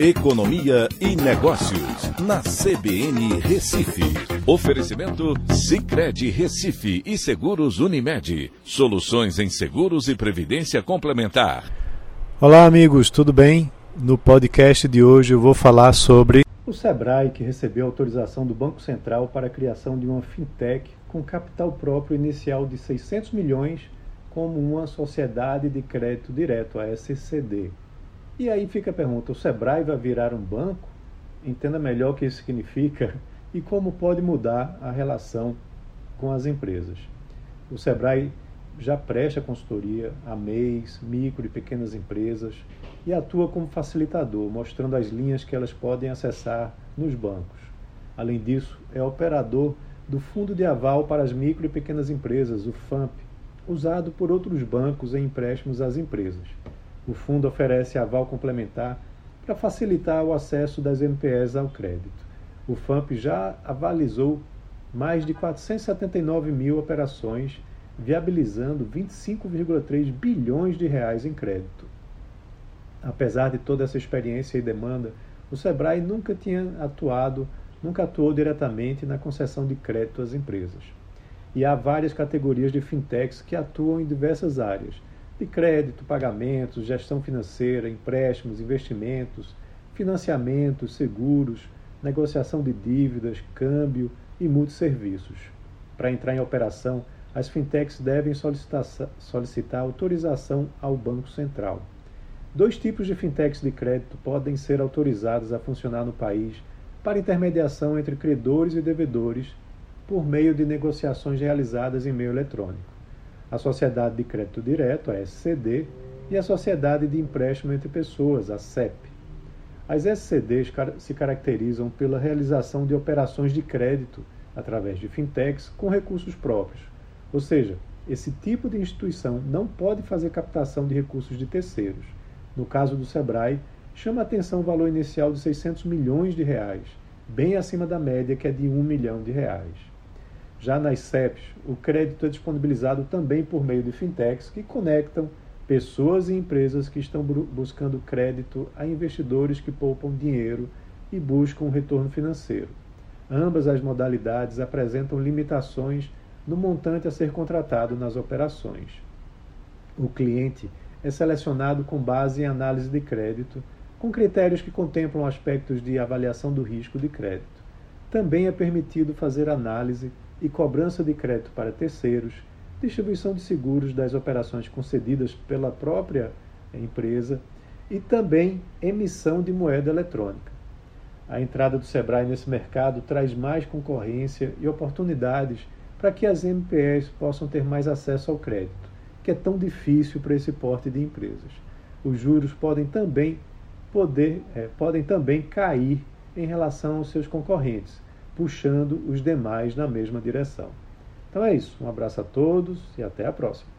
Economia e Negócios, na CBN Recife. Oferecimento Cicred Recife e Seguros Unimed. Soluções em seguros e previdência complementar. Olá, amigos, tudo bem? No podcast de hoje eu vou falar sobre o Sebrae, que recebeu autorização do Banco Central para a criação de uma fintech com capital próprio inicial de 600 milhões, como uma sociedade de crédito direto, a SCD. E aí fica a pergunta: o Sebrae vai virar um banco? Entenda melhor o que isso significa e como pode mudar a relação com as empresas. O Sebrae já presta consultoria a MEIs, micro e pequenas empresas e atua como facilitador, mostrando as linhas que elas podem acessar nos bancos. Além disso, é operador do Fundo de Aval para as Micro e Pequenas Empresas, o FAMP, usado por outros bancos em empréstimos às empresas. O fundo oferece aval complementar para facilitar o acesso das MPS ao crédito. O FAMP já avalizou mais de 479 mil operações, viabilizando 25,3 bilhões de reais em crédito. Apesar de toda essa experiência e demanda, o Sebrae nunca tinha atuado, nunca atuou diretamente na concessão de crédito às empresas. E há várias categorias de fintechs que atuam em diversas áreas, de crédito, pagamentos, gestão financeira, empréstimos, investimentos, financiamentos, seguros, negociação de dívidas, câmbio e multisserviços. Para entrar em operação, as fintechs devem solicitar, solicitar autorização ao Banco Central. Dois tipos de fintechs de crédito podem ser autorizadas a funcionar no país para intermediação entre credores e devedores por meio de negociações realizadas em meio eletrônico a Sociedade de Crédito Direto, a SCD, e a Sociedade de Empréstimo entre Pessoas, a CEP. As SCDs se caracterizam pela realização de operações de crédito através de fintechs com recursos próprios. Ou seja, esse tipo de instituição não pode fazer captação de recursos de terceiros. No caso do Sebrae, chama a atenção o valor inicial de 600 milhões de reais, bem acima da média que é de 1 milhão de reais. Já nas CEPs, o crédito é disponibilizado também por meio de fintechs que conectam pessoas e empresas que estão buscando crédito a investidores que poupam dinheiro e buscam um retorno financeiro. Ambas as modalidades apresentam limitações no montante a ser contratado nas operações. O cliente é selecionado com base em análise de crédito, com critérios que contemplam aspectos de avaliação do risco de crédito. Também é permitido fazer análise e cobrança de crédito para terceiros, distribuição de seguros das operações concedidas pela própria empresa e também emissão de moeda eletrônica. A entrada do Sebrae nesse mercado traz mais concorrência e oportunidades para que as MPS possam ter mais acesso ao crédito, que é tão difícil para esse porte de empresas. Os juros podem também poder, é, podem também cair em relação aos seus concorrentes, puxando os demais na mesma direção. Então é isso. Um abraço a todos e até a próxima.